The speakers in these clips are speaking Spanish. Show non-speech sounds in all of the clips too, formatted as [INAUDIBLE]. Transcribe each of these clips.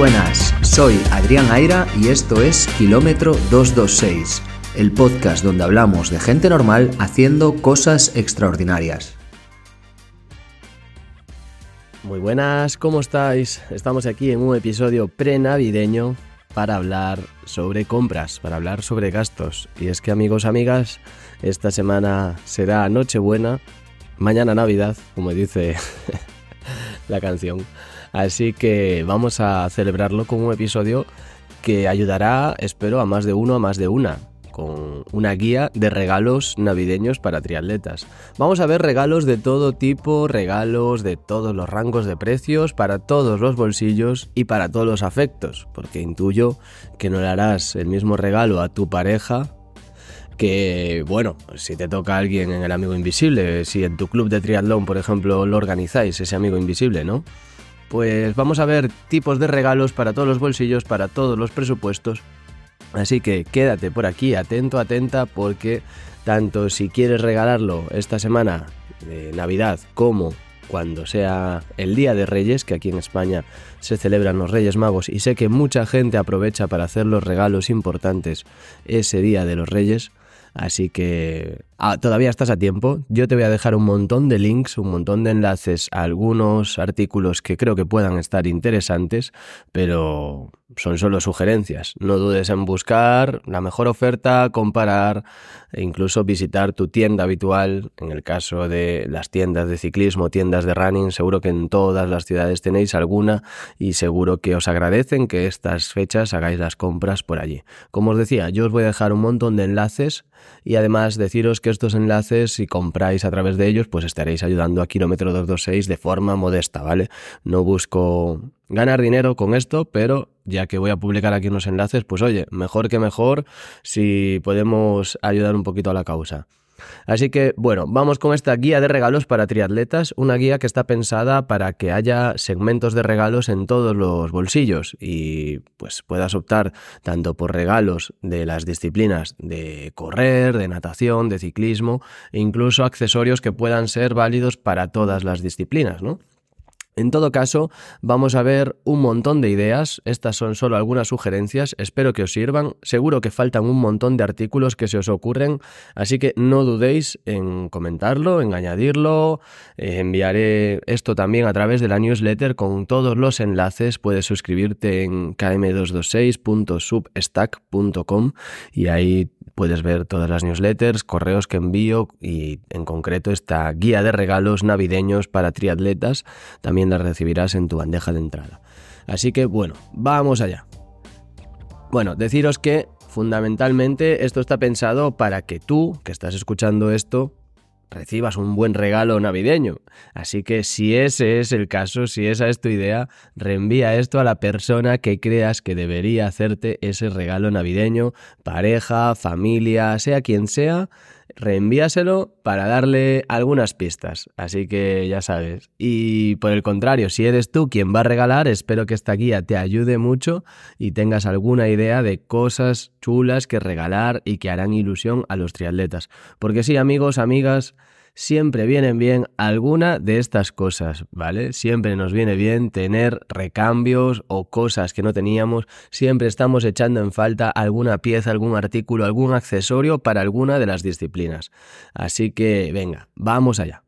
buenas, soy Adrián Aira y esto es Kilómetro 226, el podcast donde hablamos de gente normal haciendo cosas extraordinarias. Muy buenas, ¿cómo estáis? Estamos aquí en un episodio pre-navideño para hablar sobre compras, para hablar sobre gastos. Y es que amigos, amigas, esta semana será Nochebuena, mañana Navidad, como dice [LAUGHS] la canción. Así que vamos a celebrarlo con un episodio que ayudará, espero, a más de uno, a más de una, con una guía de regalos navideños para triatletas. Vamos a ver regalos de todo tipo, regalos de todos los rangos de precios, para todos los bolsillos y para todos los afectos, porque intuyo que no le harás el mismo regalo a tu pareja que, bueno, si te toca a alguien en el amigo invisible, si en tu club de triatlón, por ejemplo, lo organizáis, ese amigo invisible, ¿no? Pues vamos a ver tipos de regalos para todos los bolsillos, para todos los presupuestos. Así que quédate por aquí, atento, atenta, porque tanto si quieres regalarlo esta semana de Navidad como cuando sea el Día de Reyes, que aquí en España se celebran los Reyes Magos y sé que mucha gente aprovecha para hacer los regalos importantes ese Día de los Reyes, Así que ah, todavía estás a tiempo. Yo te voy a dejar un montón de links, un montón de enlaces a algunos artículos que creo que puedan estar interesantes, pero son solo sugerencias. No dudes en buscar la mejor oferta, comparar e incluso visitar tu tienda habitual. En el caso de las tiendas de ciclismo, tiendas de running, seguro que en todas las ciudades tenéis alguna y seguro que os agradecen que estas fechas hagáis las compras por allí. Como os decía, yo os voy a dejar un montón de enlaces y además deciros que estos enlaces, si compráis a través de ellos, pues estaréis ayudando a Kilómetro 226 de forma modesta, ¿vale? No busco ganar dinero con esto, pero ya que voy a publicar aquí unos enlaces, pues oye, mejor que mejor si podemos ayudar un poquito a la causa. Así que bueno, vamos con esta guía de regalos para triatletas, una guía que está pensada para que haya segmentos de regalos en todos los bolsillos y pues puedas optar tanto por regalos de las disciplinas de correr, de natación, de ciclismo e incluso accesorios que puedan ser válidos para todas las disciplinas, ¿no? En todo caso, vamos a ver un montón de ideas, estas son solo algunas sugerencias, espero que os sirvan, seguro que faltan un montón de artículos que se os ocurren, así que no dudéis en comentarlo, en añadirlo, eh, enviaré esto también a través de la newsletter con todos los enlaces, puedes suscribirte en km226.substack.com y ahí puedes ver todas las newsletters, correos que envío y en concreto esta guía de regalos navideños para triatletas también la recibirás en tu bandeja de entrada. Así que bueno, vamos allá. Bueno, deciros que fundamentalmente esto está pensado para que tú, que estás escuchando esto, recibas un buen regalo navideño. Así que si ese es el caso, si esa es tu idea, reenvía esto a la persona que creas que debería hacerte ese regalo navideño, pareja, familia, sea quien sea, reenvíaselo para darle algunas pistas. Así que ya sabes. Y por el contrario, si eres tú quien va a regalar, espero que esta guía te ayude mucho y tengas alguna idea de cosas chulas que regalar y que harán ilusión a los triatletas. Porque sí, amigos, amigas, siempre vienen bien alguna de estas cosas, ¿vale? Siempre nos viene bien tener recambios o cosas que no teníamos, siempre estamos echando en falta alguna pieza, algún artículo, algún accesorio para alguna de las disciplinas. Así que, venga, vamos allá.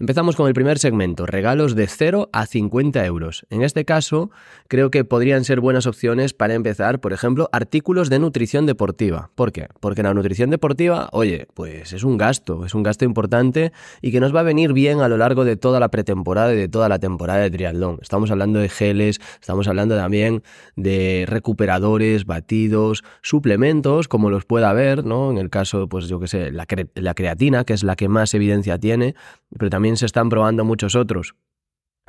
Empezamos con el primer segmento, regalos de 0 a 50 euros. En este caso, creo que podrían ser buenas opciones para empezar, por ejemplo, artículos de nutrición deportiva. ¿Por qué? Porque la nutrición deportiva, oye, pues es un gasto, es un gasto importante y que nos va a venir bien a lo largo de toda la pretemporada y de toda la temporada de triatlón. Estamos hablando de geles, estamos hablando también de recuperadores, batidos, suplementos, como los pueda haber, ¿no? En el caso, pues yo qué sé, la, la creatina, que es la que más evidencia tiene, pero también se están probando muchos otros.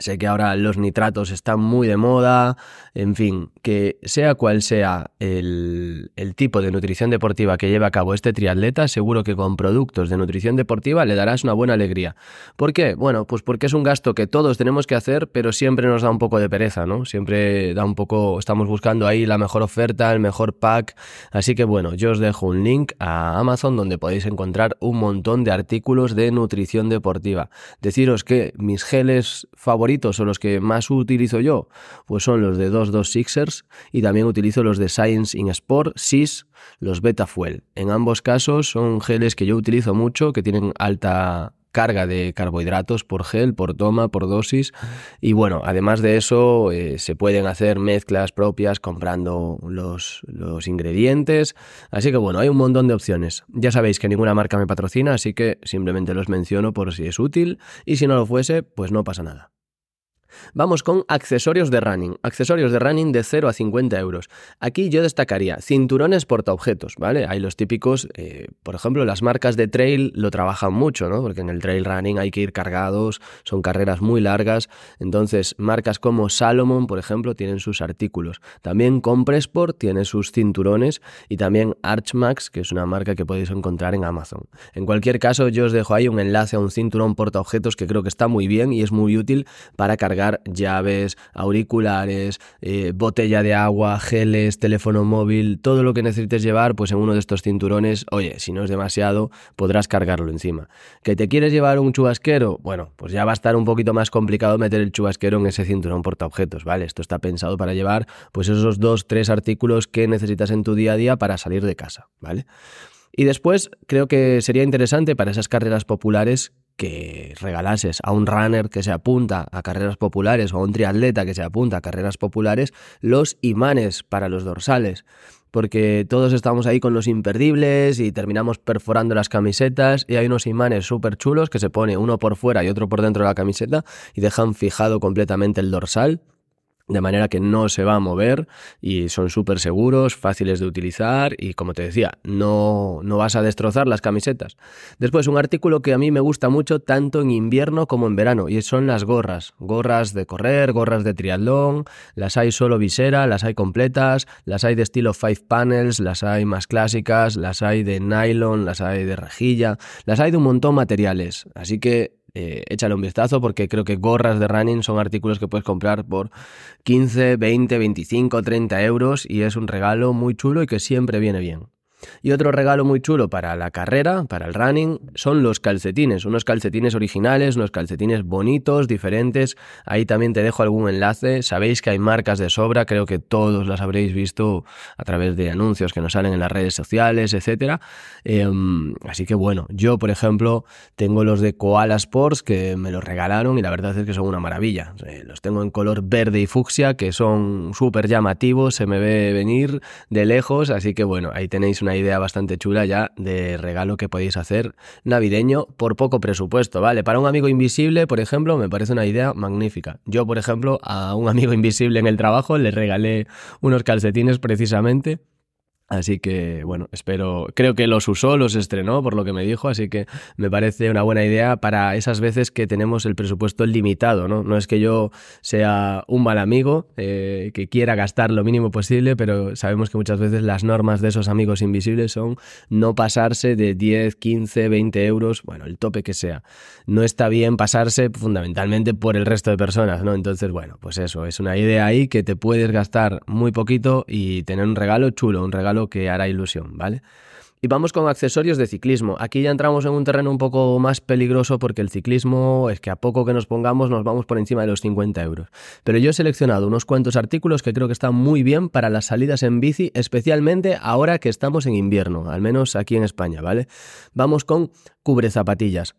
Sé que ahora los nitratos están muy de moda, en fin, que sea cual sea el, tipo de nutrición deportiva que lleve a cabo este triatleta, seguro que con productos de nutrición deportiva le darás una buena alegría. ¿Por qué? Bueno, pues porque es un gasto que todos tenemos que hacer, pero siempre nos da un poco de pereza, ¿no? Siempre da un poco, estamos buscando ahí la mejor oferta, el mejor pack. Así que bueno, yo os dejo un link a Amazon donde podéis encontrar un montón de artículos de nutrición deportiva. Deciros que mis geles favoritos favoritos o los que más utilizo yo, pues son los de 22 Sixers y también utilizo los de Science in Sport, SIS, los Beta Fuel. En ambos casos son geles que yo utilizo mucho, que tienen alta carga de carbohidratos por gel, por toma, por dosis. Y bueno, además de eso, eh, se pueden hacer mezclas propias comprando los, los ingredientes. Así que bueno, hay un montón de opciones. Ya sabéis que ninguna marca me patrocina, así que simplemente los menciono por si es útil. Y si no lo fuese, pues no pasa nada. Vamos con accesorios de running. Accesorios de running de 0 a 50 euros. Aquí yo destacaría cinturones portaobjetos, ¿vale? Hay los típicos, eh, por ejemplo, las marcas de trail lo trabajan mucho, ¿no? Porque en el trail running hay que ir cargados, son carreras muy largas. Entonces, marcas como Salomon, por ejemplo, tienen sus artículos. También Compressport tiene sus cinturones y también Archmax, que es una marca que podéis encontrar en Amazon. En cualquier caso, yo os dejo ahí un enlace a un cinturón portaobjetos que creo que está muy bien y es muy útil para cargar llaves, auriculares, eh, botella de agua, geles, teléfono móvil, todo lo que necesites llevar, pues en uno de estos cinturones, oye, si no es demasiado, podrás cargarlo encima. ¿Que te quieres llevar un chubasquero? Bueno, pues ya va a estar un poquito más complicado meter el chubasquero en ese cinturón portaobjetos, ¿vale? Esto está pensado para llevar pues esos dos, tres artículos que necesitas en tu día a día para salir de casa, ¿vale? Y después creo que sería interesante para esas carreras populares que regalases a un runner que se apunta a carreras populares o a un triatleta que se apunta a carreras populares los imanes para los dorsales. Porque todos estamos ahí con los imperdibles y terminamos perforando las camisetas y hay unos imanes súper chulos que se pone uno por fuera y otro por dentro de la camiseta y dejan fijado completamente el dorsal de manera que no se va a mover y son súper seguros, fáciles de utilizar y como te decía, no, no vas a destrozar las camisetas. Después, un artículo que a mí me gusta mucho tanto en invierno como en verano y son las gorras. Gorras de correr, gorras de triatlón, las hay solo visera, las hay completas, las hay de estilo five panels, las hay más clásicas, las hay de nylon, las hay de rejilla, las hay de un montón de materiales. Así que eh, échale un vistazo porque creo que gorras de running son artículos que puedes comprar por 15, 20, 25, 30 euros y es un regalo muy chulo y que siempre viene bien. Y otro regalo muy chulo para la carrera, para el running, son los calcetines, unos calcetines originales, unos calcetines bonitos, diferentes. Ahí también te dejo algún enlace. Sabéis que hay marcas de sobra, creo que todos las habréis visto a través de anuncios que nos salen en las redes sociales, etc. Em, así que bueno, yo por ejemplo tengo los de Koala Sports que me los regalaron y la verdad es que son una maravilla. Eh, los tengo en color verde y fucsia que son súper llamativos, se me ve venir de lejos, así que bueno, ahí tenéis una idea bastante chula ya de regalo que podéis hacer navideño por poco presupuesto, ¿vale? Para un amigo invisible, por ejemplo, me parece una idea magnífica. Yo, por ejemplo, a un amigo invisible en el trabajo le regalé unos calcetines precisamente Así que, bueno, espero, creo que los usó, los estrenó, por lo que me dijo, así que me parece una buena idea para esas veces que tenemos el presupuesto limitado, ¿no? No es que yo sea un mal amigo, eh, que quiera gastar lo mínimo posible, pero sabemos que muchas veces las normas de esos amigos invisibles son no pasarse de 10, 15, 20 euros, bueno, el tope que sea. No está bien pasarse fundamentalmente por el resto de personas, ¿no? Entonces, bueno, pues eso, es una idea ahí que te puedes gastar muy poquito y tener un regalo chulo, un regalo que hará ilusión, ¿vale? Y vamos con accesorios de ciclismo. Aquí ya entramos en un terreno un poco más peligroso porque el ciclismo es que a poco que nos pongamos nos vamos por encima de los 50 euros. Pero yo he seleccionado unos cuantos artículos que creo que están muy bien para las salidas en bici, especialmente ahora que estamos en invierno, al menos aquí en España, ¿vale? Vamos con cubre zapatillas.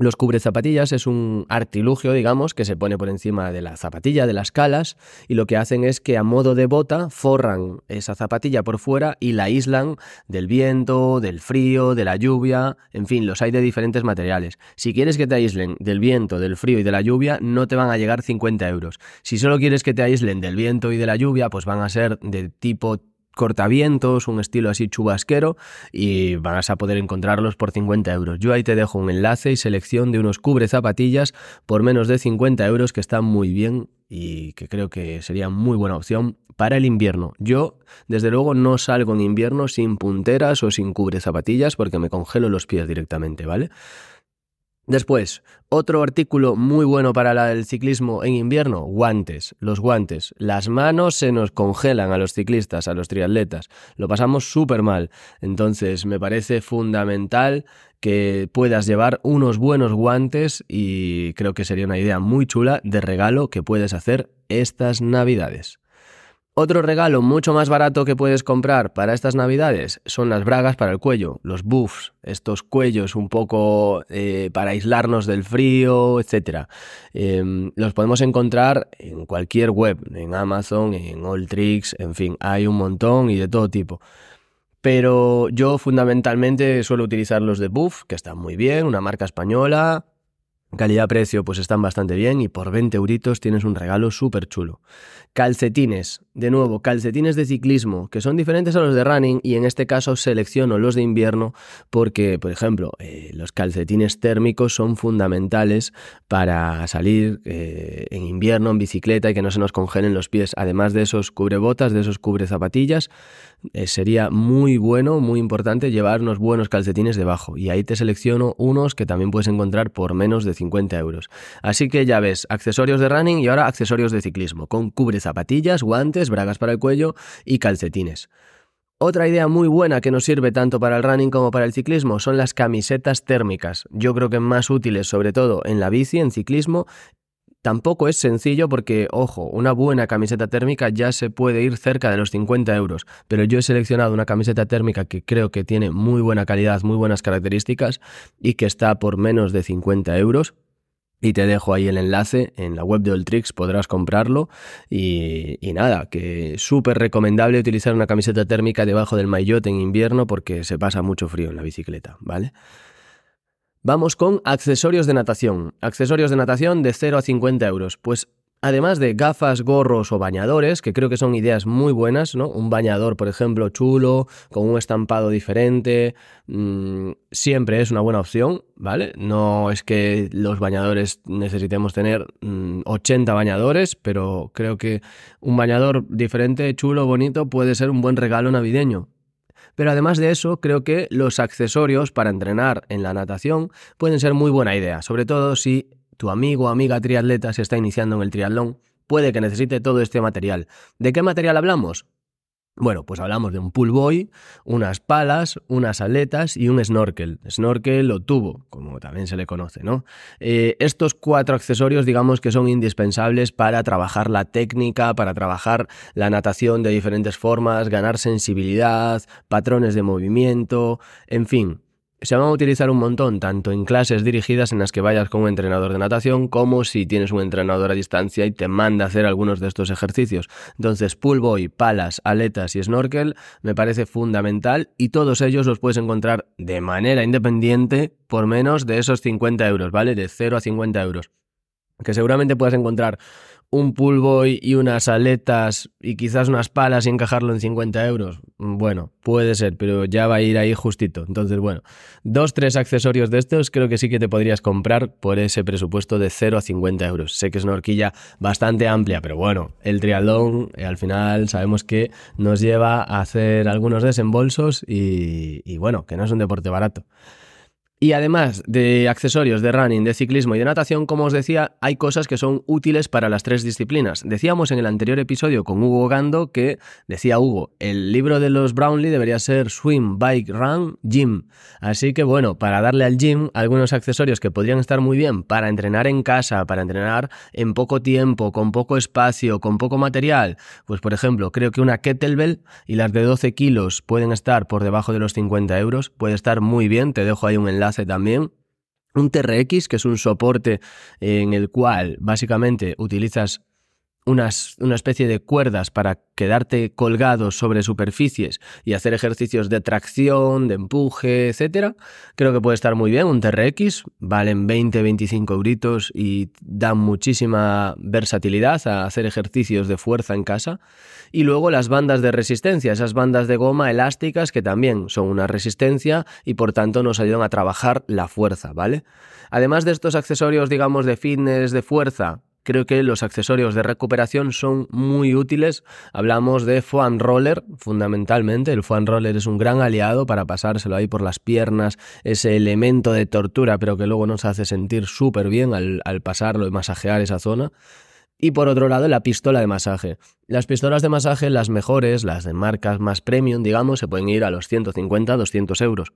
Los cubrezapatillas es un artilugio, digamos, que se pone por encima de la zapatilla, de las calas, y lo que hacen es que a modo de bota forran esa zapatilla por fuera y la aíslan del viento, del frío, de la lluvia, en fin, los hay de diferentes materiales. Si quieres que te aíslen del viento, del frío y de la lluvia, no te van a llegar 50 euros. Si solo quieres que te aíslen del viento y de la lluvia, pues van a ser de tipo cortavientos, un estilo así chubasquero y vas a poder encontrarlos por 50 euros. Yo ahí te dejo un enlace y selección de unos cubre zapatillas por menos de 50 euros que están muy bien y que creo que sería muy buena opción para el invierno. Yo, desde luego, no salgo en invierno sin punteras o sin cubre zapatillas porque me congelo los pies directamente, ¿vale? Después, otro artículo muy bueno para el ciclismo en invierno, guantes. Los guantes. Las manos se nos congelan a los ciclistas, a los triatletas. Lo pasamos súper mal. Entonces, me parece fundamental que puedas llevar unos buenos guantes y creo que sería una idea muy chula de regalo que puedes hacer estas navidades. Otro regalo mucho más barato que puedes comprar para estas navidades son las bragas para el cuello, los buffs, estos cuellos un poco eh, para aislarnos del frío, etc. Em, los podemos encontrar en cualquier web, en Amazon, en Alltricks, en fin, hay un montón y de todo tipo. Pero yo fundamentalmente suelo utilizar los de Buff, que están muy bien, una marca española, Calidad-precio pues están bastante bien y por 20 euritos tienes un regalo súper chulo. Calcetines, de nuevo, calcetines de ciclismo, que son diferentes a los de running y en este caso selecciono los de invierno porque, por ejemplo, eh, los calcetines térmicos son fundamentales para salir eh, en invierno en bicicleta y que no se nos congelen los pies. Además de esos cubrebotas, de esos cubre zapatillas, eh, sería muy bueno, muy importante llevar unos buenos calcetines debajo. Y ahí te selecciono unos que también puedes encontrar por menos de 50 euros. Así que ya ves, accesorios de running y ahora accesorios de ciclismo, con cubre zapatillas, guantes, bragas para el cuello y calcetines. Otra idea muy buena que nos sirve tanto para el running como para el ciclismo son las camisetas térmicas. Yo creo que más útiles sobre todo en la bici, en ciclismo Tampoco es sencillo porque, ojo, una buena camiseta térmica ya se puede ir cerca de los 50 euros, pero yo he seleccionado una camiseta térmica que creo que tiene muy buena calidad, muy buenas características y que está por menos de 50 euros. Y te dejo ahí el enlace en la web de Oltrix, podrás comprarlo. Y, nada, que súper recomendable utilizar una camiseta térmica debajo del maillot en invierno porque se pasa mucho frío en la bicicleta, ¿vale? Vamos con accesorios de natación. Accesorios de natación de 0 a 50 euros. Pues además de gafas, gorros o bañadores, que creo que son ideas muy buenas, ¿no? Un bañador, por ejemplo, chulo, con un estampado diferente, mm, siempre es una buena opción, ¿vale? No es que los bañadores necesitemos tener 80 mm, bañadores, pero creo que un bañador diferente, chulo, bonito, puede ser un buen regalo navideño. Pero además de eso, creo que los accesorios para entrenar en la natación pueden ser muy buena idea, sobre todo si tu amigo o amiga triatleta se está iniciando en el triatlón, puede que necesite todo este material. ¿De qué material hablamos? Bueno, pues hablamos de un pull boy, unas palas, unas aletas y un snorkel. Snorkel o tubo, como también se le conoce, ¿no? Eh, estos cuatro accesorios, digamos que son indispensables para trabajar la técnica, para trabajar la natación de diferentes formas, ganar sensibilidad, patrones de movimiento, en fin se van a utilizar un montón, tanto en clases dirigidas en las que vayas con un entrenador de natación, como si tienes un entrenador a distancia y te manda a hacer algunos de estos ejercicios. Entonces, pull boy, palas, aletas y snorkel me parece fundamental y todos ellos los puedes encontrar de manera independiente por menos de esos 50 euros, ¿vale? De 0 a 50 euros. Que seguramente puedas encontrar un boy y unas aletas y quizás unas palas y encajarlo en 50 euros. Bueno, puede ser, pero ya va a ir ahí justito. Entonces, bueno, dos, tres accesorios de estos creo que sí que te podrías comprar por ese presupuesto de 0 a 50 euros. Sé que es una horquilla bastante amplia, pero bueno, el triatlón eh, al final sabemos que nos lleva a hacer algunos desembolsos y bueno, que no es un deporte barato. Y además de accesorios de running, de ciclismo y de natación, como os decía, hay cosas que son útiles para las tres disciplinas. Decíamos en el anterior episodio con Hugo Gando que, decía Hugo, el libro de los Brownlee debería ser Swim, Bike, Run, Gym. Así que bueno, para darle al gym algunos accesorios que podrían estar muy bien para entrenar en casa, para entrenar en poco tiempo, con poco espacio, con poco material, pues por ejemplo, creo que una kettlebell y las de 12 kilos pueden estar por debajo de los 50 euros, puede estar muy bien, te dejo ahí un enlace hace también. Un TRX, que es un soporte en el cual básicamente utilizas una especie de cuerdas para quedarte colgado sobre superficies y hacer ejercicios de tracción, de empuje, etcétera, creo que puede estar muy bien. Un TRX, valen 20-25 euritos y dan muchísima versatilidad a hacer ejercicios de fuerza en casa. Y luego las bandas de resistencia, esas bandas de goma elásticas que también son una resistencia y por tanto nos ayudan a trabajar la fuerza, ¿vale? Además de estos accesorios, digamos, de fitness, de fuerza, creo que los accesorios de recuperación son muy útiles. Hablamos de foam roller, fundamentalmente. El foam roller es un gran aliado para pasárselo ahí por las piernas, ese elemento de tortura, pero que luego nos hace sentir súper bien al, al pasarlo y masajear esa zona. Y por otro lado, la pistola de masaje. Las pistolas de masaje, las mejores, las de marcas más premium, digamos, se pueden ir a los 150-200 euros.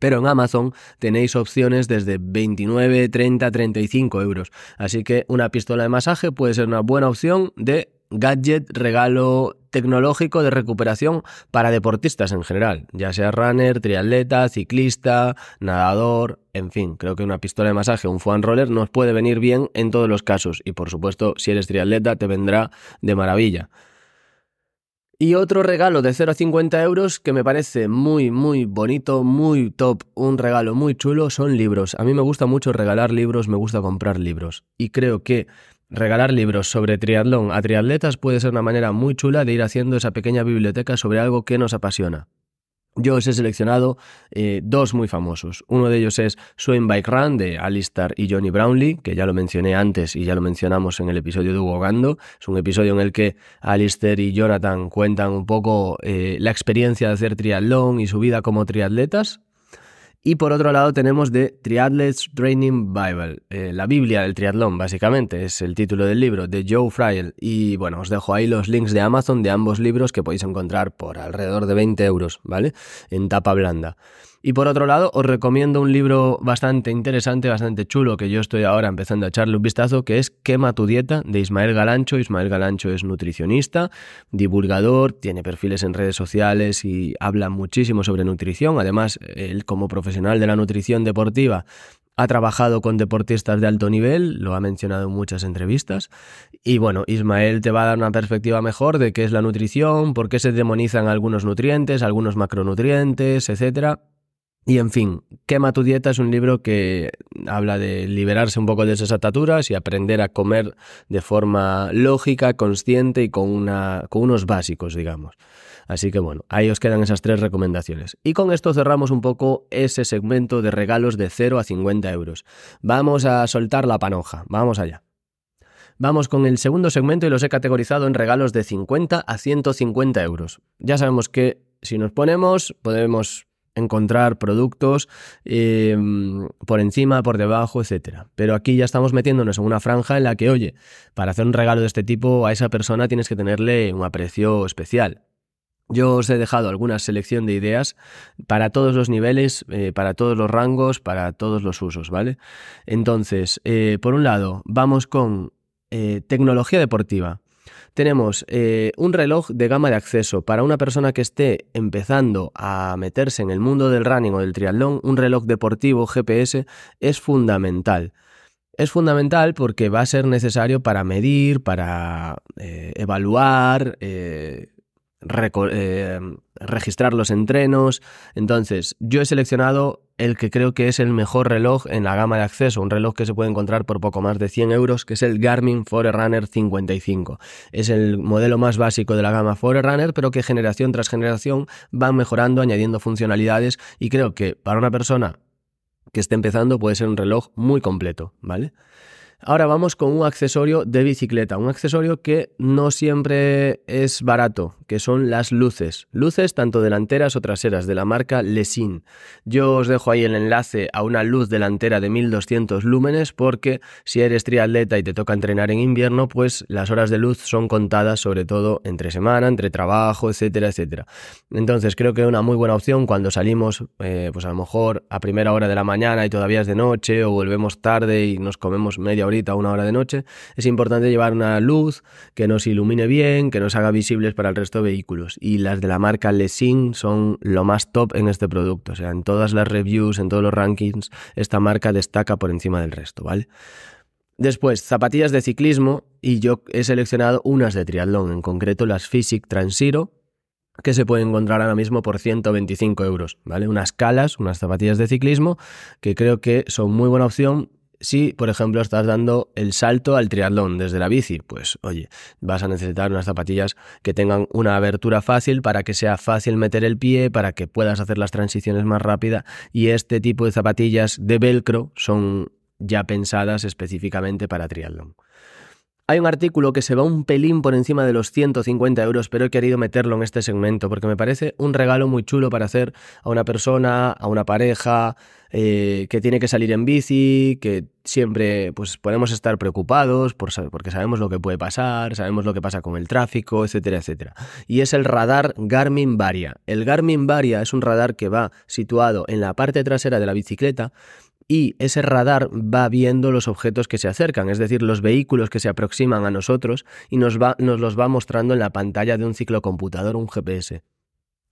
Pero en Amazon tenéis opciones desde 29, 30, 35 euros. Así que una pistola de masaje puede ser una buena opción de gadget, regalo tecnológico de recuperación para deportistas en general, ya sea runner, triatleta, ciclista, nadador, en fin, creo que una pistola de masaje, un foam roller nos puede venir bien en todos los casos y por supuesto si eres triatleta te vendrá de maravilla. Y otro regalo de 0 a 50 euros que me parece muy, muy bonito, muy top, un regalo muy chulo, son libros. A mí me gusta mucho regalar libros, me gusta comprar libros. Y creo que regalar libros sobre triatlón a triatletas puede ser una manera muy chula de ir haciendo esa pequeña biblioteca sobre algo que nos apasiona. Yo os he seleccionado eh, dos muy famosos. Uno de ellos es Swim Bike Run de Alistair y Johnny Brownlee, que ya lo mencioné antes y ya lo mencionamos en el episodio de Hugo Gando. Es un episodio en el que Alistair y Jonathan cuentan un poco eh, la experiencia de hacer triatlón y su vida como triatletas. Y por otro lado tenemos The Triathletes Training Bible, eh, la Biblia del triatlón, básicamente, es el título del libro, de Joe Friel. Y bueno, os dejo ahí los links de Amazon de ambos libros que podéis encontrar por alrededor de 20 euros, ¿vale? En tapa blanda. Y por otro lado, os recomiendo un libro bastante interesante, bastante chulo, que yo estoy ahora empezando a echarle un vistazo, que es Quema tu dieta, de Ismael Galancho. Ismael Galancho es nutricionista, divulgador, tiene perfiles en redes sociales y habla muchísimo sobre nutrición. Además, él como profesional de la nutrición deportiva ha trabajado con deportistas de alto nivel, lo ha mencionado en muchas entrevistas. Y bueno, Ismael te va a dar una perspectiva mejor de qué es la nutrición, por qué se demonizan algunos nutrientes, algunos macronutrientes, etcétera. Y en fin, Quema tu dieta es un libro que habla de liberarse un poco de esas ataturas y aprender a comer de forma lógica, consciente y con, una, con unos básicos, digamos. Así que bueno, ahí os quedan esas tres recomendaciones. Y con esto cerramos un poco ese segmento de regalos de 0 a 50 euros. Vamos a soltar la panoja, vamos allá. Vamos con el segundo segmento y los he categorizado en regalos de 50 a 150 euros. Ya sabemos que si nos ponemos podemos encontrar productos em, por encima, por debajo, etcétera. Pero aquí ya estamos metiéndonos en una franja en la que, oye, para hacer un regalo de este tipo a esa persona tienes que tenerle un aprecio especial. Yo os he dejado alguna selección de ideas para todos los niveles, eh, para todos los rangos, para todos los usos, ¿vale? Entonces, eh, por un lado, vamos con eh, tecnología deportiva tenemos eh, un reloj de gama de acceso. Para una persona que esté empezando a meterse en el mundo del running o del triatlón, un reloj deportivo GPS es fundamental. Es fundamental porque va a ser necesario para medir, para eh, evaluar, eh, registrar los entrenos. Entonces, yo he seleccionado el que creo que es el mejor reloj en la gama de acceso, un reloj que se puede encontrar por poco más de 100 euros, que es el Garmin Forerunner 55. Es el modelo más básico de la gama Forerunner, pero que generación tras generación van mejorando, añadiendo funcionalidades y creo que para una persona que esté empezando puede ser un reloj muy completo, ¿vale? Ahora vamos con un accesorio de bicicleta, un accesorio que no siempre es barato, que son las luces. Luces tanto delanteras o traseras de la marca Lesin. Yo os dejo ahí el enlace a una luz delantera de 1200 lúmenes porque si eres triatleta y te toca entrenar en invierno, pues las horas de luz son contadas sobre todo entre semana, entre trabajo, etcétera, etcétera. Entonces creo que es una muy buena opción cuando salimos, eh, pues a lo mejor a primera hora de la mañana y todavía es de noche o volvemos tarde y nos comemos media ahorita una hora de noche, es importante llevar una luz que nos ilumine bien, que nos haga visibles para el resto vehículos. Y las de la marca Lessing son lo más top en este producto. O sea, en todas las reviews, en todos los rankings, esta marca destaca por encima del resto, ¿vale? Después, zapatillas de ciclismo y yo he seleccionado unas de triatlón, en concreto las Physic Transiro, que se pueden encontrar ahora mismo por 125 euros, ¿vale? Unas calas, unas zapatillas de ciclismo, que creo que son muy buena opción si, por ejemplo, estás dando el salto al triatlón desde la bici, pues oye, vas a necesitar unas zapatillas que tengan una abertura fácil para que sea fácil meter el pie, para que puedas hacer las transiciones más rápida y este tipo de zapatillas de velcro son ya pensadas específicamente para triatlón. Hay un artículo que se va un pelín por encima de los 150 euros, pero he querido meterlo en este segmento porque me parece un regalo muy chulo para hacer a una persona, a una pareja, eh, que tiene que salir en bici, que siempre pues podemos estar preocupados por, porque sabemos lo que puede pasar, sabemos lo que pasa con el tráfico, etcétera, etcétera. Y es el radar Garmin Varia. El Garmin Varia es un radar que va situado en la parte trasera de la bicicleta y ese radar va viendo los objetos que se acercan, es decir, los vehículos que se aproximan a nosotros y nos, los va mostrando en la pantalla de un ciclocomputador, un GPS.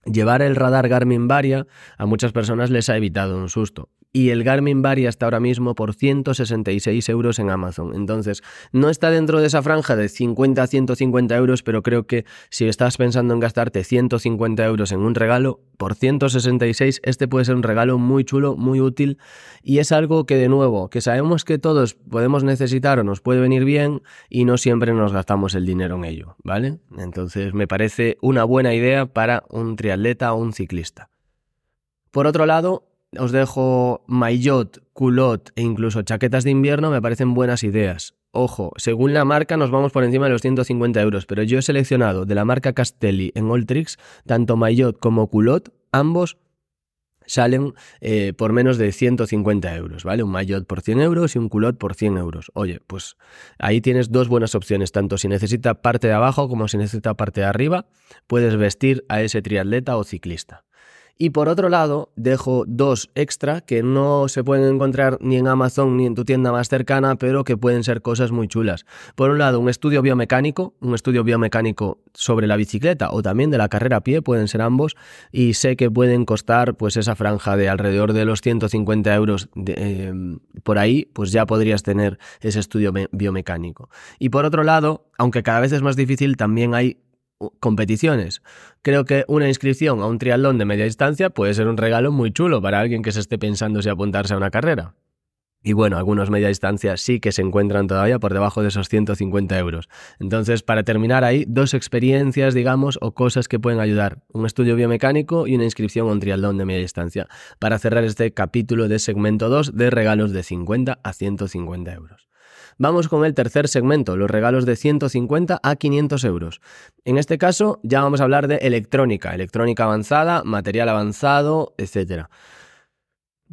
Llevar el radar Garmin Varia a muchas personas les ha evitado un susto y el Garmin Varia está ahora mismo por 166 euros en Amazon. Entonces, no está dentro de esa franja de 50 a 150 euros, pero creo que si estás pensando en gastarte 150 euros en un regalo, por 166 este puede ser un regalo muy chulo, muy útil y es algo que de nuevo, que sabemos que todos podemos necesitar o nos puede venir bien y no siempre nos gastamos el dinero en ello, ¿vale? Entonces, me parece una buena idea para un triatleta o un ciclista. Por otro lado, os dejo maillot, culot e incluso chaquetas de invierno me parecen buenas ideas. Ojo, según la marca nos vamos por encima de los 150 euros, pero yo he seleccionado de la marca Castelli en Alltricks tanto maillot como culot, ambos salen eh, por menos de 150 euros, ¿vale? Un maillot por 100 euros y un culot por 100 euros. Oye, pues ahí tienes dos buenas opciones, tanto si necesita parte de abajo como si necesita parte de arriba, puedes vestir a ese triatleta o ciclista. Y por otro lado, dejo dos extra que no se pueden encontrar ni en Amazon ni en tu tienda más cercana, pero que pueden ser cosas muy chulas. Por un lado, un estudio biomecánico, un estudio biomecánico sobre la bicicleta o también de la carrera a pie, pueden ser ambos, y sé que pueden costar pues esa franja de alrededor de los 150 euros eh, por ahí, pues ya podrías tener ese estudio biomecánico. Y por otro lado, aunque cada vez es más difícil, también hay competiciones. Creo que una inscripción a un triatlón de media distancia puede ser un regalo muy chulo para alguien que se esté pensando si apuntarse a una carrera. Y bueno, algunos media distancia sí que se encuentran todavía por debajo de esos 150 euros. Entonces, para terminar ahí, dos experiencias, digamos, o cosas que pueden ayudar. Un estudio biomecánico y una inscripción a un triatlón de media distancia. Para cerrar este capítulo de segmento 2 de regalos de 50 a 150 euros. Vamos con el tercer segmento, los regalos de 150 a 500 euros. En este caso ya vamos a hablar de electrónica, electrónica avanzada, material avanzado, etc.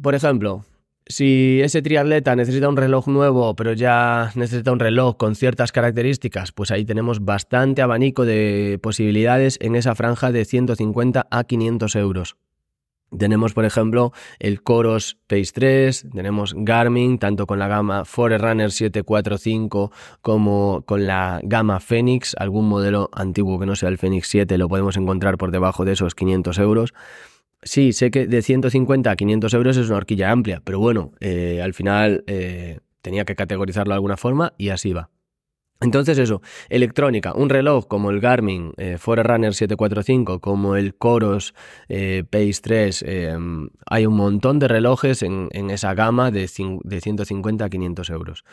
Por ejemplo, si ese triatleta necesita un reloj nuevo, pero ya necesita un reloj con ciertas características, pues ahí tenemos bastante abanico de posibilidades en esa franja de 150 a 500 euros. Tenemos, por ejemplo, el Coros Pace 3, tenemos Garmin, tanto con la gama Forerunner 745 como con la gama Phoenix. Algún modelo antiguo que no sea el Phoenix 7 lo podemos encontrar por debajo de esos 500 euros. Sí, sé que de 150 a 500 euros es una horquilla amplia, pero bueno, eh, al final eh, tenía que categorizarlo de alguna forma y así va. Entonces eso, electrónica, un reloj como el Garmin eh, Forerunner 745, como el Coros eh, Pace 3, em, hay un montón de relojes en, esa gama de, de, 150 a 500 euros.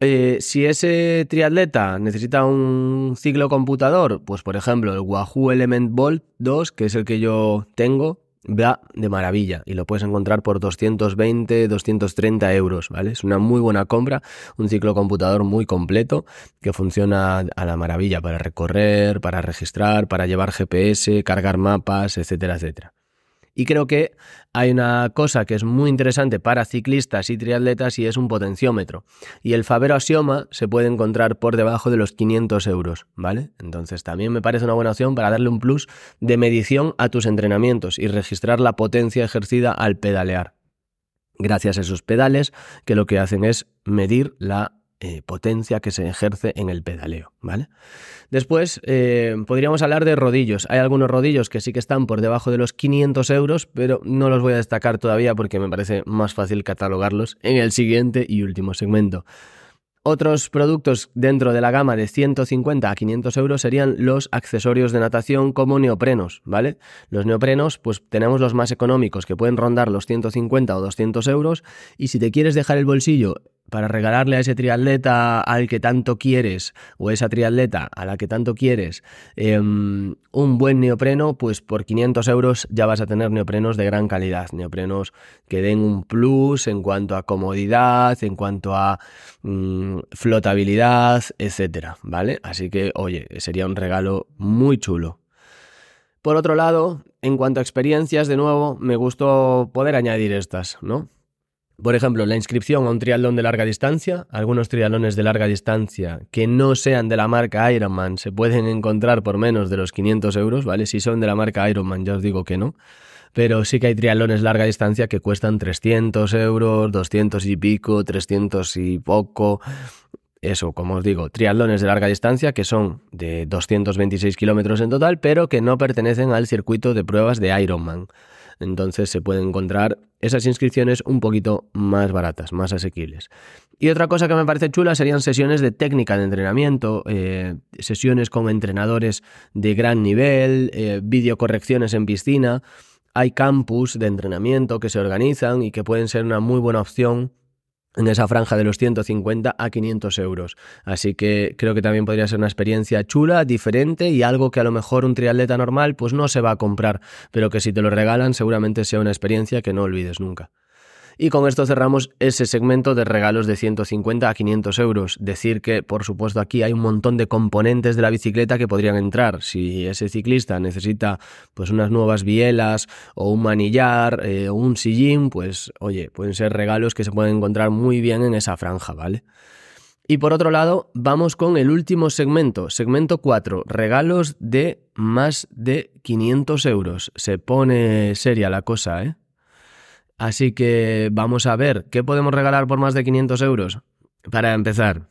Eh, si ese triatleta necesita un ciclo computador, pues por ejemplo el Wahoo Element Bolt 2, que es el que yo tengo, va de maravilla y lo puedes encontrar por 220, 230 euros, ¿vale? Es una muy buena compra, un ciclo computador muy completo que funciona a la maravilla para recorrer, para registrar, para llevar GPS, cargar mapas, etcétera, etcétera. Y creo que hay una cosa que es muy interesante para ciclistas y triatletas y es un potenciómetro. Y el Fabero Asioma se puede encontrar por debajo de los 500 euros, ¿vale? Entonces también me parece una buena opción para darle un plus de medición a tus entrenamientos y registrar la potencia ejercida al pedalear. Gracias a esos pedales que lo que hacen es medir la eh, potencia que se ejerce en el pedaleo, ¿vale? Después eh, podríamos hablar de rodillos. Hay algunos rodillos que sí que están por debajo de los 500 euros, pero no los voy a destacar todavía porque me parece más fácil catalogarlos en el siguiente y último segmento. Otros productos dentro de la gama de 150 a 500 euros serían los accesorios de natación como neoprenos, ¿vale? Los neoprenos, pues tenemos los más económicos que pueden rondar los 150 o 200 euros y si te quieres dejar el bolsillo para regalarle a ese triatleta al que tanto quieres o esa triatleta a la que tanto quieres em, un buen neopreno, pues por 500 euros ya vas a tener neoprenos de gran calidad, neoprenos que den un plus en cuanto a comodidad, en cuanto a mm, flotabilidad, etcétera, ¿vale? Así que, oye, sería un regalo muy chulo. Por otro lado, en cuanto a experiencias, de nuevo, me gustó poder añadir estas, ¿no? Por ejemplo, la inscripción a un triatlón de larga distancia, algunos triatlones de larga distancia que no sean de la marca Ironman se pueden encontrar por menos de los 500 euros, ¿vale? Si son de la marca Ironman ya os digo que no, pero sí que hay triatlones larga distancia que cuestan 300 euros, 200 y pico, 300 y poco. Eso, como os digo, triatlones de larga distancia que son de 226 kilómetros en total, pero que no pertenecen al circuito de pruebas de Ironman. Entonces se pueden encontrar esas inscripciones un poquito más baratas, más asequibles. Y otra cosa que me parece chula serían sesiones de técnica de entrenamiento, eh, sesiones con entrenadores de gran nivel, eh, videocorrecciones en piscina. Hay campus de entrenamiento que se organizan y que pueden ser una muy buena opción en esa franja de los 150 a 500 euros. Así que creo que también podría ser una experiencia chula, diferente y algo que a lo mejor un triatleta normal pues no se va a comprar, pero que si te lo regalan seguramente sea una experiencia que no olvides nunca. Y con esto cerramos ese segmento de regalos de 150 a 500 euros. Decir que, por supuesto, aquí hay un montón de componentes de la bicicleta que podrían entrar. Si ese ciclista necesita pues unas nuevas bielas o un manillar eh, o un sillín, pues oye, pueden ser regalos que se pueden encontrar muy bien en esa franja, ¿vale? Y por otro lado, vamos con el último segmento, segmento 4, regalos de más de 500 euros. Se pone seria la cosa, ¿eh? Así que vamos a ver, ¿qué podemos regalar por más de 500 euros? Para empezar,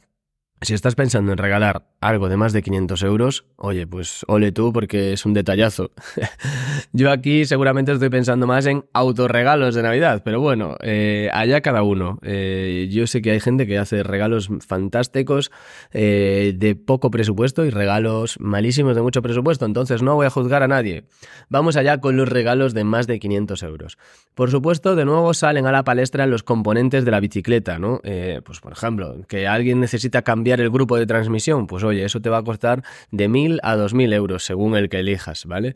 si estás pensando en regalar algo de más de 500 euros, oye, pues ole tú porque es un detallazo. [LAUGHS] Yo aquí seguramente estoy pensando más en autorregalos de Navidad, pero bueno, eh, allá cada uno. Eh, yo sé que hay gente que hace regalos fantásticos eh, de poco presupuesto y regalos malísimos de mucho presupuesto, entonces no voy a juzgar a nadie. Vamos allá con los regalos de más de 500 euros. Por supuesto, de nuevo salen a la palestra los componentes de la bicicleta, ¿no? pues por ejemplo, que alguien necesita cambiar el grupo de transmisión, pues oye, eso te va a costar de 1.000 a 2.000 euros según el que elijas, ¿vale?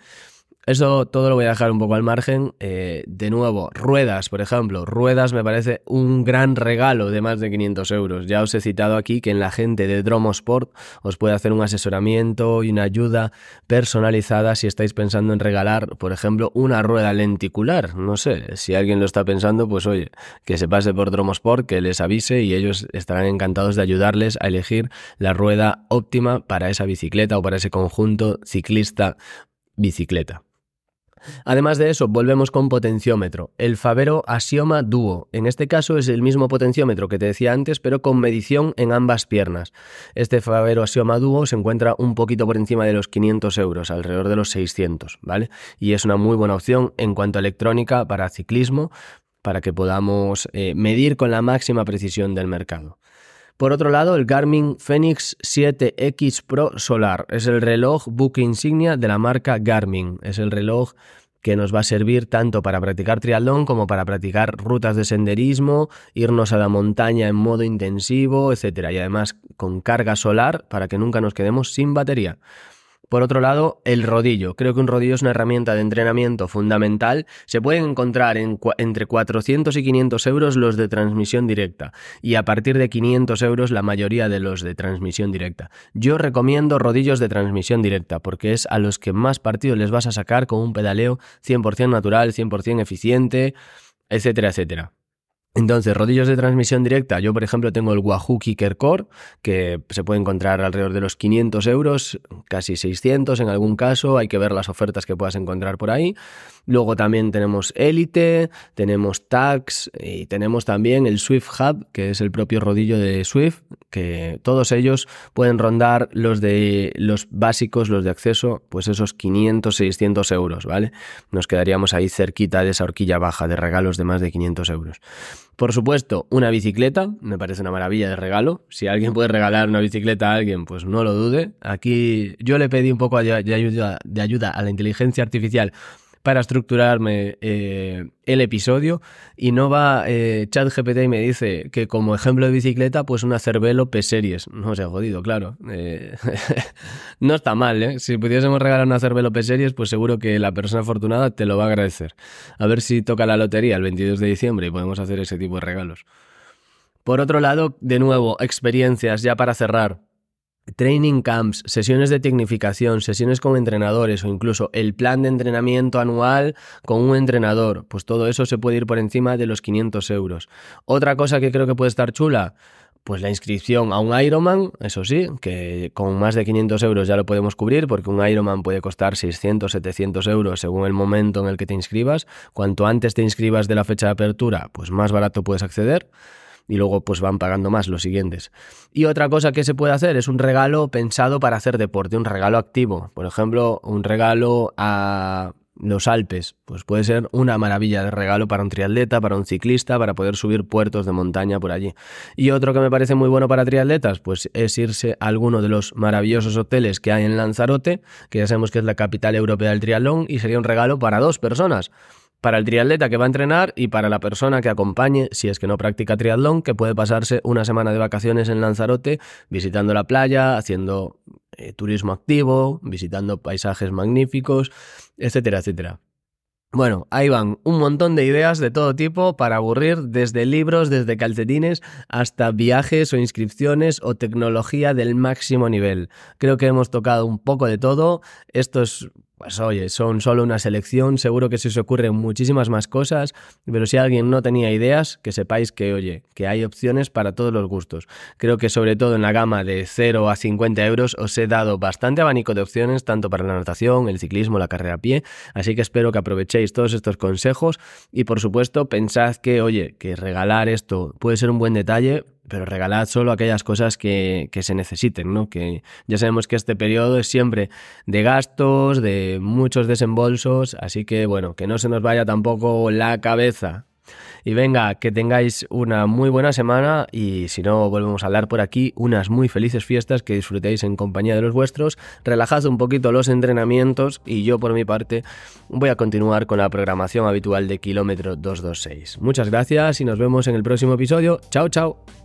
Eso todo lo voy a dejar un poco al margen. Eh, de nuevo, ruedas, por ejemplo. Ruedas me parece un gran regalo de más de 500 euros. Ya os he citado aquí que en la gente de Dromosport os puede hacer un asesoramiento y una ayuda personalizada si estáis pensando en regalar, por ejemplo, una rueda lenticular. No sé, si alguien lo está pensando, pues oye, que se pase por Dromosport, que les avise y ellos estarán encantados de ayudarles a elegir la rueda óptima para esa bicicleta o para ese conjunto ciclista bicicleta. Además de eso, volvemos con potenciómetro, el Favero Asioma Duo. En este caso es el mismo potenciómetro que te decía antes, pero con medición en ambas piernas. Este Favero Asioma Duo se encuentra un poquito por encima de los 500 euros, alrededor de los 600, ¿vale? Y es una muy buena opción en cuanto a electrónica para ciclismo, para que podamos eh, medir con la máxima precisión del mercado. Por otro lado, el Garmin Fenix 7X Pro Solar es el reloj buque insignia de la marca Garmin. Es el reloj que nos va a servir tanto para practicar triatlón como para practicar rutas de senderismo, irnos a la montaña en modo intensivo, etc. Y además con carga solar para que nunca nos quedemos sin batería. Por otro lado, el rodillo. Creo que un rodillo es una herramienta de entrenamiento fundamental. Se pueden encontrar entre 400 y 500 euros los de transmisión directa y a partir de 500 euros la mayoría de los de transmisión directa. Yo recomiendo rodillos de transmisión directa porque es a los que más partido les vas a sacar con un pedaleo 100% natural, 100% eficiente, etcétera, etcétera. Entonces, rodillos de transmisión directa, yo por ejemplo tengo el Wahoo Kicker Core, que se puede encontrar alrededor de los 500 euros, casi 600 en algún caso, hay que ver las ofertas que puedas encontrar por ahí. Luego también tenemos Elite, tenemos Tax y tenemos también el Swift Hub, que es el propio rodillo de Swift, que todos ellos pueden rondar los de los básicos, los de acceso, pues esos 500, 600 euros, ¿vale? Nos quedaríamos ahí cerquita de esa horquilla baja de regalos de más de 500 euros. Por supuesto, una bicicleta, me parece una maravilla de regalo. Si alguien puede regalar una bicicleta a alguien, pues no lo dude. Aquí yo le pedí un poco de ayuda, de ayuda a la inteligencia artificial para estructurarme eh, el episodio y no va eh, ChatGPT y me dice que como ejemplo de bicicleta, pues una Cervelo P-Series. No se ha jodido, claro. Eh, [LAUGHS] no está mal, ¿eh? Si pudiésemos regalar una Cervelo P-Series, pues seguro que la persona afortunada te lo va a agradecer. A ver si toca la lotería el 22 de diciembre y podemos hacer ese tipo de regalos. Por otro lado, de nuevo, experiencias ya para cerrar. Training camps, sesiones de tecnificación, sesiones con entrenadores o incluso el plan de entrenamiento anual con un entrenador, pues todo eso se puede ir por encima de los 500 euros. Otra cosa que creo que puede estar chula, pues la inscripción a un Ironman, eso sí, que con más de 500 euros ya lo podemos cubrir, porque un Ironman puede costar 600, 700 euros según el momento en el que te inscribas. Cuanto antes te inscribas de la fecha de apertura, pues más barato puedes acceder y luego pues van pagando más los siguientes. Y otra cosa que se puede hacer es un regalo pensado para hacer deporte, un regalo activo. Por ejemplo, un regalo a los Alpes, pues puede ser una maravilla de regalo para un triatleta, para un ciclista, para poder subir puertos de montaña por allí. Y otro que me parece muy bueno para triatletas, pues es irse a alguno de los maravillosos hoteles que hay en Lanzarote, que ya sabemos que es la capital europea del triatlón, y sería un regalo para dos personas para el triatleta que va a entrenar y para la persona que acompañe, si es que no practica triatlón, que puede pasarse una semana de vacaciones en Lanzarote visitando la playa, haciendo eh, turismo activo, visitando paisajes magníficos, etcétera, etcétera. Bueno, ahí van un montón de ideas de todo tipo para aburrir, desde libros, desde calcetines, hasta viajes o inscripciones o tecnología del máximo nivel. Creo que hemos tocado un poco de todo. Esto es pues oye, son solo una selección, seguro que se os ocurren muchísimas más cosas, pero si alguien no tenía ideas, que sepáis que, oye, que hay opciones para todos los gustos. Creo que sobre todo en la gama de 0 a 50 euros os he dado bastante abanico de opciones, tanto para la natación, el ciclismo, la carrera a pie, así que espero que aprovechéis todos estos consejos y por supuesto pensad que, oye, que regalar esto puede ser un buen detalle, pero regalad solo aquellas cosas que, que, se necesiten, ¿no? Que ya sabemos que este periodo es siempre de gastos, de muchos desembolsos, así que bueno, que no se nos vaya tampoco la cabeza. Y venga, que tengáis una muy buena semana y si no volvemos a hablar por aquí, unas muy felices fiestas que disfrutéis en compañía de los vuestros, relajad un poquito los entrenamientos y yo por mi parte voy a continuar con la programación habitual de Kilómetro 226. Muchas gracias y nos vemos en el próximo episodio. Chao, chao.